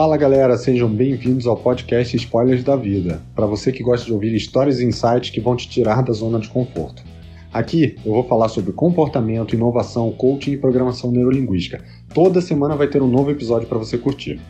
Fala galera, sejam bem-vindos ao podcast Spoilers da Vida, para você que gosta de ouvir histórias e insights que vão te tirar da zona de conforto. Aqui eu vou falar sobre comportamento, inovação, coaching e programação neurolinguística. Toda semana vai ter um novo episódio para você curtir.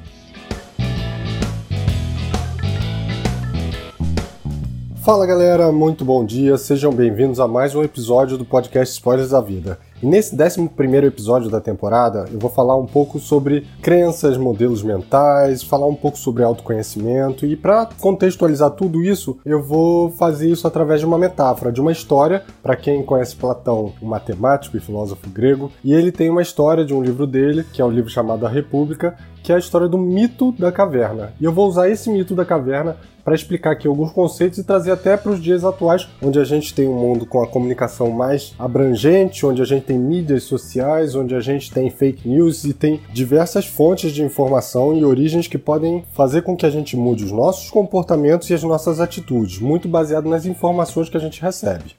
Fala galera, muito bom dia, sejam bem-vindos a mais um episódio do podcast Spoilers da Vida. E nesse 11 episódio da temporada, eu vou falar um pouco sobre crenças, modelos mentais, falar um pouco sobre autoconhecimento e para contextualizar tudo isso, eu vou fazer isso através de uma metáfora, de uma história. Para quem conhece Platão, um matemático e filósofo grego, e ele tem uma história de um livro dele, que é um livro chamado A República, que é a história do mito da caverna. E eu vou usar esse mito da caverna para explicar aqui alguns conceitos e trazer até para os dias atuais, onde a gente tem um mundo com a comunicação mais abrangente, onde a gente tem mídias sociais, onde a gente tem fake news e tem diversas fontes de informação e origens que podem fazer com que a gente mude os nossos comportamentos e as nossas atitudes, muito baseado nas informações que a gente recebe.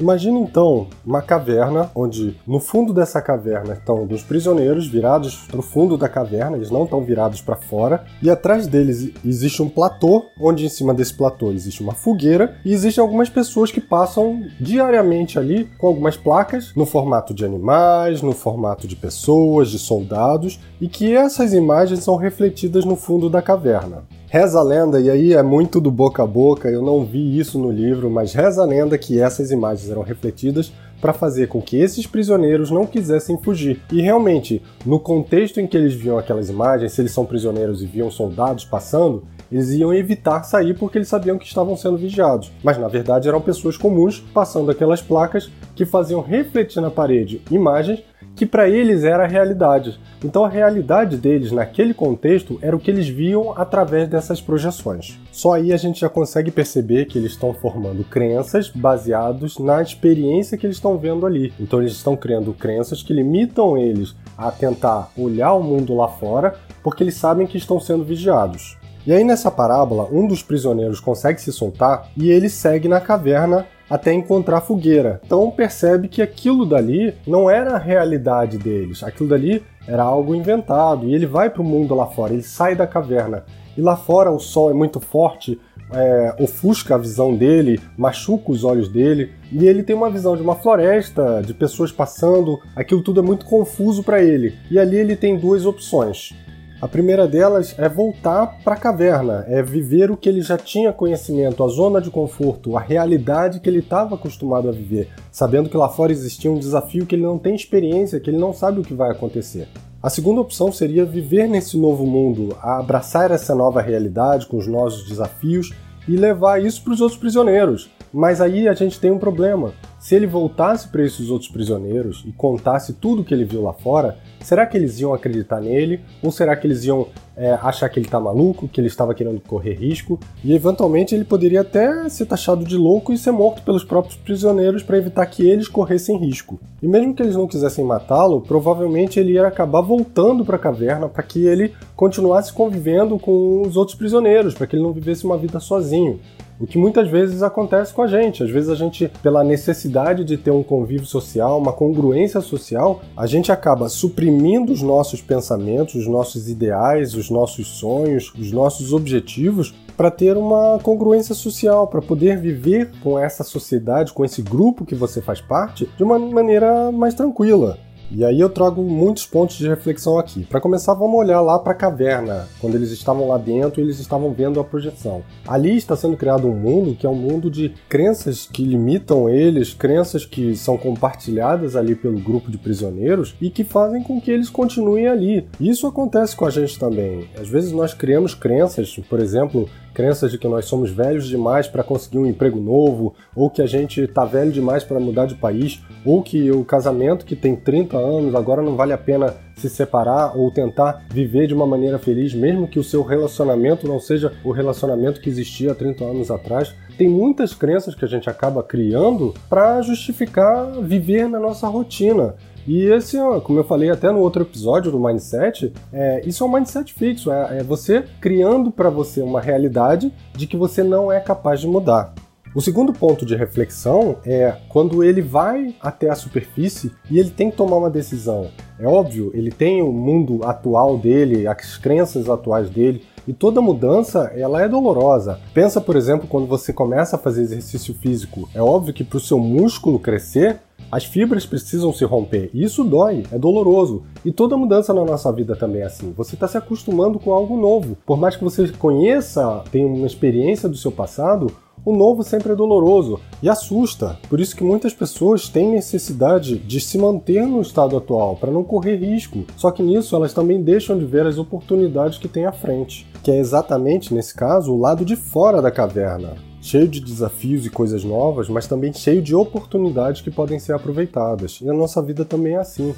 Imagine então uma caverna onde no fundo dessa caverna estão dos prisioneiros virados para o fundo da caverna, eles não estão virados para fora, e atrás deles existe um platô, onde em cima desse platô existe uma fogueira e existem algumas pessoas que passam diariamente ali com algumas placas no formato de animais, no formato de pessoas, de soldados, e que essas imagens são refletidas no fundo da caverna. Reza a lenda, e aí é muito do boca a boca, eu não vi isso no livro, mas reza a lenda que essas imagens eram refletidas para fazer com que esses prisioneiros não quisessem fugir. E realmente, no contexto em que eles viam aquelas imagens, se eles são prisioneiros e viam soldados passando, eles iam evitar sair porque eles sabiam que estavam sendo vigiados. Mas na verdade eram pessoas comuns passando aquelas placas que faziam refletir na parede imagens que para eles era a realidade. Então a realidade deles naquele contexto era o que eles viam através dessas projeções. Só aí a gente já consegue perceber que eles estão formando crenças baseados na experiência que eles estão vendo ali. Então eles estão criando crenças que limitam eles a tentar olhar o mundo lá fora, porque eles sabem que estão sendo vigiados. E aí nessa parábola, um dos prisioneiros consegue se soltar e ele segue na caverna até encontrar fogueira. Então percebe que aquilo dali não era a realidade deles, aquilo dali era algo inventado. E ele vai para o mundo lá fora, ele sai da caverna. E lá fora o sol é muito forte, é, ofusca a visão dele, machuca os olhos dele, e ele tem uma visão de uma floresta, de pessoas passando, aquilo tudo é muito confuso para ele. E ali ele tem duas opções. A primeira delas é voltar para a caverna, é viver o que ele já tinha conhecimento, a zona de conforto, a realidade que ele estava acostumado a viver, sabendo que lá fora existia um desafio que ele não tem experiência, que ele não sabe o que vai acontecer. A segunda opção seria viver nesse novo mundo, abraçar essa nova realidade com os novos desafios e levar isso para os outros prisioneiros. Mas aí a gente tem um problema. Se ele voltasse para esses outros prisioneiros e contasse tudo que ele viu lá fora, será que eles iam acreditar nele? Ou será que eles iam é, achar que ele tá maluco, que ele estava querendo correr risco? E eventualmente ele poderia até ser taxado de louco e ser morto pelos próprios prisioneiros para evitar que eles corressem risco. E mesmo que eles não quisessem matá-lo, provavelmente ele ia acabar voltando para a caverna para que ele continuasse convivendo com os outros prisioneiros, para que ele não vivesse uma vida sozinho. O que muitas vezes acontece com a gente. Às vezes a gente, pela necessidade de ter um convívio social, uma congruência social, a gente acaba suprimindo os nossos pensamentos, os nossos ideais, os nossos sonhos, os nossos objetivos para ter uma congruência social, para poder viver com essa sociedade, com esse grupo que você faz parte, de uma maneira mais tranquila. E aí eu trago muitos pontos de reflexão aqui. Para começar, vamos olhar lá para a caverna, quando eles estavam lá dentro e eles estavam vendo a projeção. Ali está sendo criado um mundo que é um mundo de crenças que limitam eles, crenças que são compartilhadas ali pelo grupo de prisioneiros e que fazem com que eles continuem ali. Isso acontece com a gente também. Às vezes nós criamos crenças, por exemplo, crenças de que nós somos velhos demais para conseguir um emprego novo, ou que a gente está velho demais para mudar de país, ou que o casamento que tem 30 anos agora não vale a pena se separar ou tentar viver de uma maneira feliz, mesmo que o seu relacionamento não seja o relacionamento que existia há 30 anos atrás. Tem muitas crenças que a gente acaba criando para justificar viver na nossa rotina. E esse, como eu falei até no outro episódio do Mindset, é, isso é um mindset fixo, é, é você criando para você uma realidade de que você não é capaz de mudar. O segundo ponto de reflexão é quando ele vai até a superfície e ele tem que tomar uma decisão. É óbvio, ele tem o mundo atual dele, as crenças atuais dele, e toda mudança, ela é dolorosa. Pensa, por exemplo, quando você começa a fazer exercício físico. É óbvio que para o seu músculo crescer, as fibras precisam se romper. E isso dói, é doloroso. E toda mudança na nossa vida também é assim. Você está se acostumando com algo novo. Por mais que você conheça, tenha uma experiência do seu passado, o novo sempre é doloroso e assusta. Por isso que muitas pessoas têm necessidade de se manter no estado atual para não correr risco. Só que nisso elas também deixam de ver as oportunidades que têm à frente, que é exatamente nesse caso o lado de fora da caverna. Cheio de desafios e coisas novas, mas também cheio de oportunidades que podem ser aproveitadas. E a nossa vida também é assim.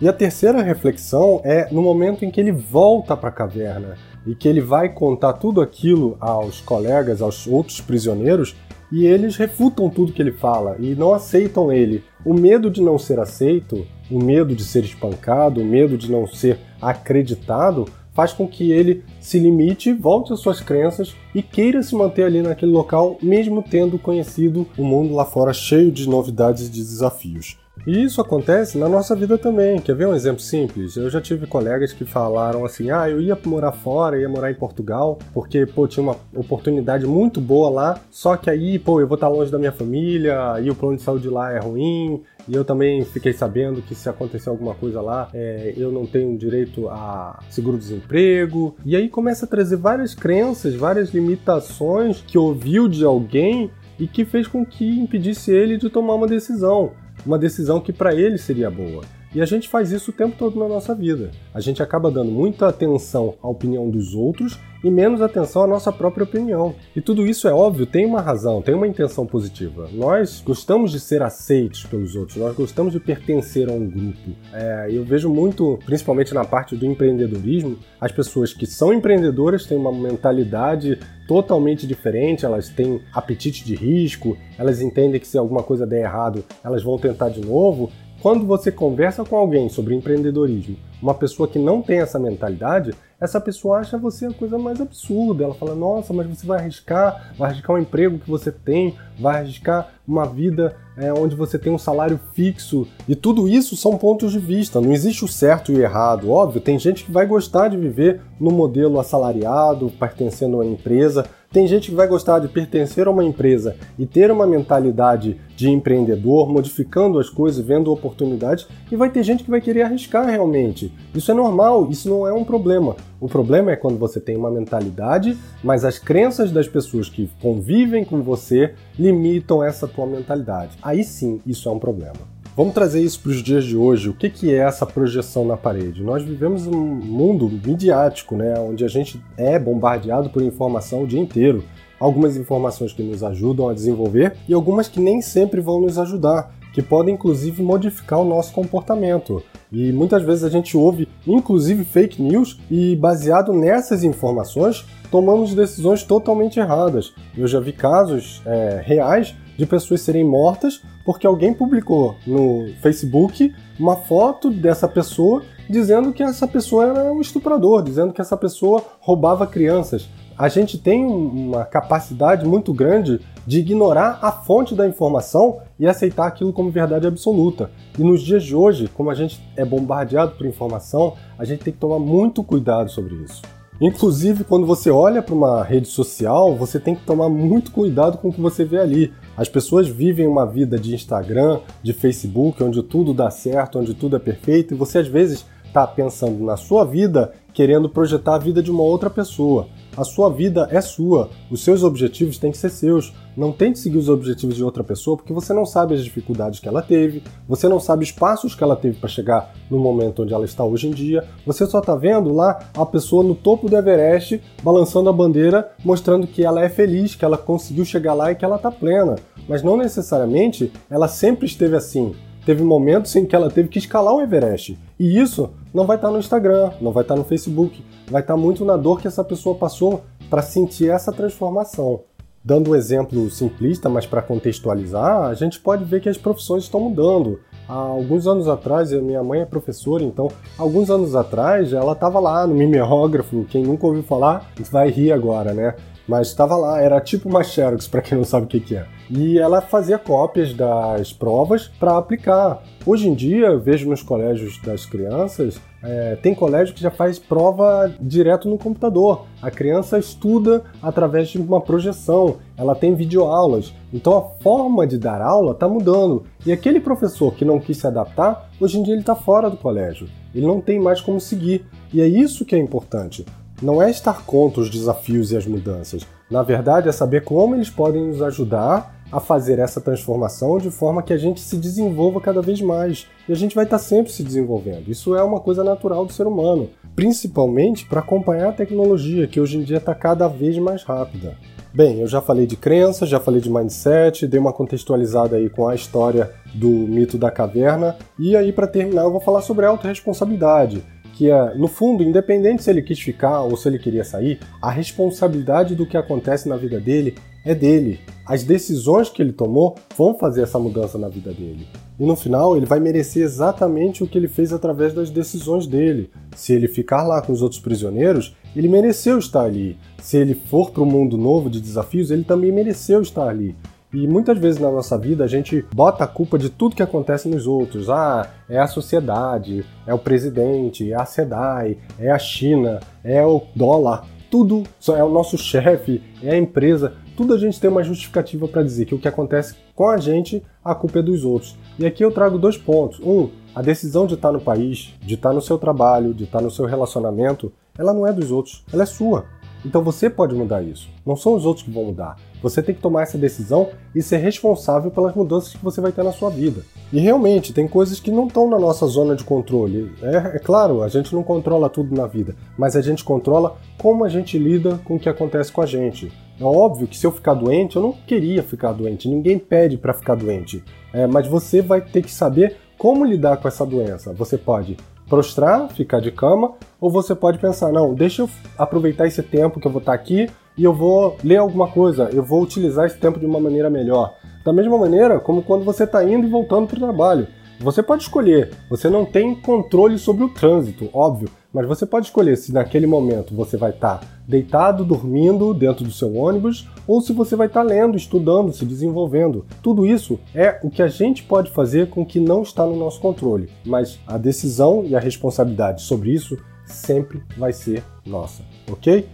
E a terceira reflexão é no momento em que ele volta para a caverna e que ele vai contar tudo aquilo aos colegas, aos outros prisioneiros, e eles refutam tudo que ele fala e não aceitam ele. O medo de não ser aceito, o medo de ser espancado, o medo de não ser acreditado, faz com que ele se limite, volte às suas crenças e queira se manter ali naquele local, mesmo tendo conhecido o mundo lá fora cheio de novidades e de desafios. E isso acontece na nossa vida também. Quer ver um exemplo simples? Eu já tive colegas que falaram assim: ah, eu ia morar fora, ia morar em Portugal, porque, pô, tinha uma oportunidade muito boa lá, só que aí, pô, eu vou estar longe da minha família, e o plano de saúde lá é ruim, e eu também fiquei sabendo que se acontecer alguma coisa lá, é, eu não tenho direito a seguro-desemprego. E aí começa a trazer várias crenças, várias limitações que ouviu de alguém e que fez com que impedisse ele de tomar uma decisão uma decisão que para ele seria boa. E a gente faz isso o tempo todo na nossa vida. A gente acaba dando muita atenção à opinião dos outros e menos atenção à nossa própria opinião. E tudo isso é óbvio, tem uma razão, tem uma intenção positiva. Nós gostamos de ser aceitos pelos outros, nós gostamos de pertencer a um grupo. É, eu vejo muito, principalmente na parte do empreendedorismo, as pessoas que são empreendedoras têm uma mentalidade totalmente diferente, elas têm apetite de risco, elas entendem que se alguma coisa der errado, elas vão tentar de novo. Quando você conversa com alguém sobre empreendedorismo, uma pessoa que não tem essa mentalidade, essa pessoa acha você a coisa mais absurda. Ela fala: Nossa, mas você vai arriscar, vai arriscar um emprego que você tem, vai arriscar uma vida é, onde você tem um salário fixo. E tudo isso são pontos de vista. Não existe o certo e o errado. Óbvio, tem gente que vai gostar de viver no modelo assalariado, pertencendo a uma empresa. Tem gente que vai gostar de pertencer a uma empresa e ter uma mentalidade de empreendedor, modificando as coisas, vendo oportunidades, e vai ter gente que vai querer arriscar realmente. Isso é normal, isso não é um problema. O problema é quando você tem uma mentalidade, mas as crenças das pessoas que convivem com você limitam essa tua mentalidade. Aí sim, isso é um problema. Vamos trazer isso para os dias de hoje. O que, que é essa projeção na parede? Nós vivemos um mundo midiático, né, onde a gente é bombardeado por informação o dia inteiro. Algumas informações que nos ajudam a desenvolver e algumas que nem sempre vão nos ajudar, que podem inclusive modificar o nosso comportamento. E muitas vezes a gente ouve, inclusive, fake news e, baseado nessas informações, tomamos decisões totalmente erradas. Eu já vi casos é, reais de pessoas serem mortas porque alguém publicou no Facebook uma foto dessa pessoa dizendo que essa pessoa era um estuprador, dizendo que essa pessoa roubava crianças. A gente tem uma capacidade muito grande de ignorar a fonte da informação e aceitar aquilo como verdade absoluta. E nos dias de hoje, como a gente é bombardeado por informação, a gente tem que tomar muito cuidado sobre isso. Inclusive, quando você olha para uma rede social, você tem que tomar muito cuidado com o que você vê ali. As pessoas vivem uma vida de Instagram, de Facebook, onde tudo dá certo, onde tudo é perfeito, e você às vezes está pensando na sua vida, querendo projetar a vida de uma outra pessoa. A sua vida é sua, os seus objetivos têm que ser seus. Não tente seguir os objetivos de outra pessoa porque você não sabe as dificuldades que ela teve, você não sabe os passos que ela teve para chegar no momento onde ela está hoje em dia. Você só está vendo lá a pessoa no topo do Everest balançando a bandeira, mostrando que ela é feliz, que ela conseguiu chegar lá e que ela está plena. Mas não necessariamente ela sempre esteve assim. Teve momentos em que ela teve que escalar o Everest. E isso não vai estar no Instagram, não vai estar no Facebook, vai estar muito na dor que essa pessoa passou para sentir essa transformação. Dando um exemplo simplista, mas para contextualizar, a gente pode ver que as profissões estão mudando. Há alguns anos atrás, minha mãe é professora, então, alguns anos atrás, ela estava lá no mimeógrafo, quem nunca ouviu falar vai rir agora, né? Mas estava lá, era tipo uma Xerox, para quem não sabe o que, que é. E ela fazia cópias das provas para aplicar. Hoje em dia, eu vejo nos colégios das crianças, é, tem colégio que já faz prova direto no computador. A criança estuda através de uma projeção, ela tem videoaulas. Então a forma de dar aula está mudando. E aquele professor que não quis se adaptar, hoje em dia ele está fora do colégio. Ele não tem mais como seguir. E é isso que é importante. Não é estar contra os desafios e as mudanças. Na verdade, é saber como eles podem nos ajudar a fazer essa transformação de forma que a gente se desenvolva cada vez mais. E a gente vai estar sempre se desenvolvendo. Isso é uma coisa natural do ser humano, principalmente para acompanhar a tecnologia, que hoje em dia está cada vez mais rápida. Bem, eu já falei de crença, já falei de mindset, dei uma contextualizada aí com a história do mito da caverna, e aí para terminar eu vou falar sobre autorresponsabilidade é, no fundo, independente se ele quis ficar ou se ele queria sair, a responsabilidade do que acontece na vida dele é dele. As decisões que ele tomou vão fazer essa mudança na vida dele. E no final, ele vai merecer exatamente o que ele fez através das decisões dele. Se ele ficar lá com os outros prisioneiros, ele mereceu estar ali. Se ele for para o mundo novo de desafios, ele também mereceu estar ali. E muitas vezes na nossa vida a gente bota a culpa de tudo que acontece nos outros. Ah, é a sociedade, é o presidente, é a SEDAI, é a China, é o dólar. Tudo é o nosso chefe, é a empresa. Tudo a gente tem uma justificativa para dizer que o que acontece com a gente, a culpa é dos outros. E aqui eu trago dois pontos. Um, a decisão de estar no país, de estar no seu trabalho, de estar no seu relacionamento, ela não é dos outros, ela é sua. Então você pode mudar isso. Não são os outros que vão mudar. Você tem que tomar essa decisão e ser responsável pelas mudanças que você vai ter na sua vida. E realmente, tem coisas que não estão na nossa zona de controle. É, é, claro, a gente não controla tudo na vida, mas a gente controla como a gente lida com o que acontece com a gente. É óbvio que se eu ficar doente, eu não queria ficar doente, ninguém pede para ficar doente. É, mas você vai ter que saber como lidar com essa doença. Você pode prostrar, ficar de cama, ou você pode pensar, não, deixa eu aproveitar esse tempo que eu vou estar aqui e eu vou ler alguma coisa, eu vou utilizar esse tempo de uma maneira melhor. Da mesma maneira como quando você está indo e voltando para o trabalho. Você pode escolher, você não tem controle sobre o trânsito, óbvio, mas você pode escolher se naquele momento você vai estar tá deitado, dormindo dentro do seu ônibus, ou se você vai estar tá lendo, estudando, se desenvolvendo. Tudo isso é o que a gente pode fazer com o que não está no nosso controle, mas a decisão e a responsabilidade sobre isso sempre vai ser nossa, ok?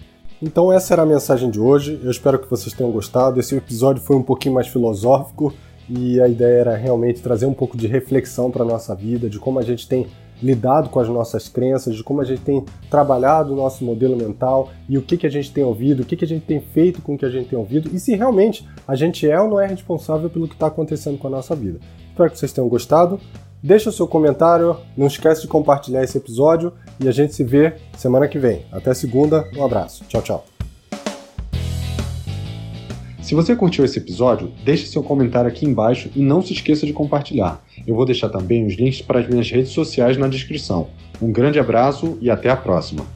Então essa era a mensagem de hoje. Eu espero que vocês tenham gostado. Esse episódio foi um pouquinho mais filosófico e a ideia era realmente trazer um pouco de reflexão para nossa vida, de como a gente tem lidado com as nossas crenças, de como a gente tem trabalhado o nosso modelo mental e o que, que a gente tem ouvido, o que, que a gente tem feito com o que a gente tem ouvido e se realmente a gente é ou não é responsável pelo que está acontecendo com a nossa vida. Espero que vocês tenham gostado. Deixa o seu comentário, não esquece de compartilhar esse episódio e a gente se vê semana que vem. Até segunda, um abraço. Tchau, tchau. Se você curtiu esse episódio, deixe seu comentário aqui embaixo e não se esqueça de compartilhar. Eu vou deixar também os links para as minhas redes sociais na descrição. Um grande abraço e até a próxima!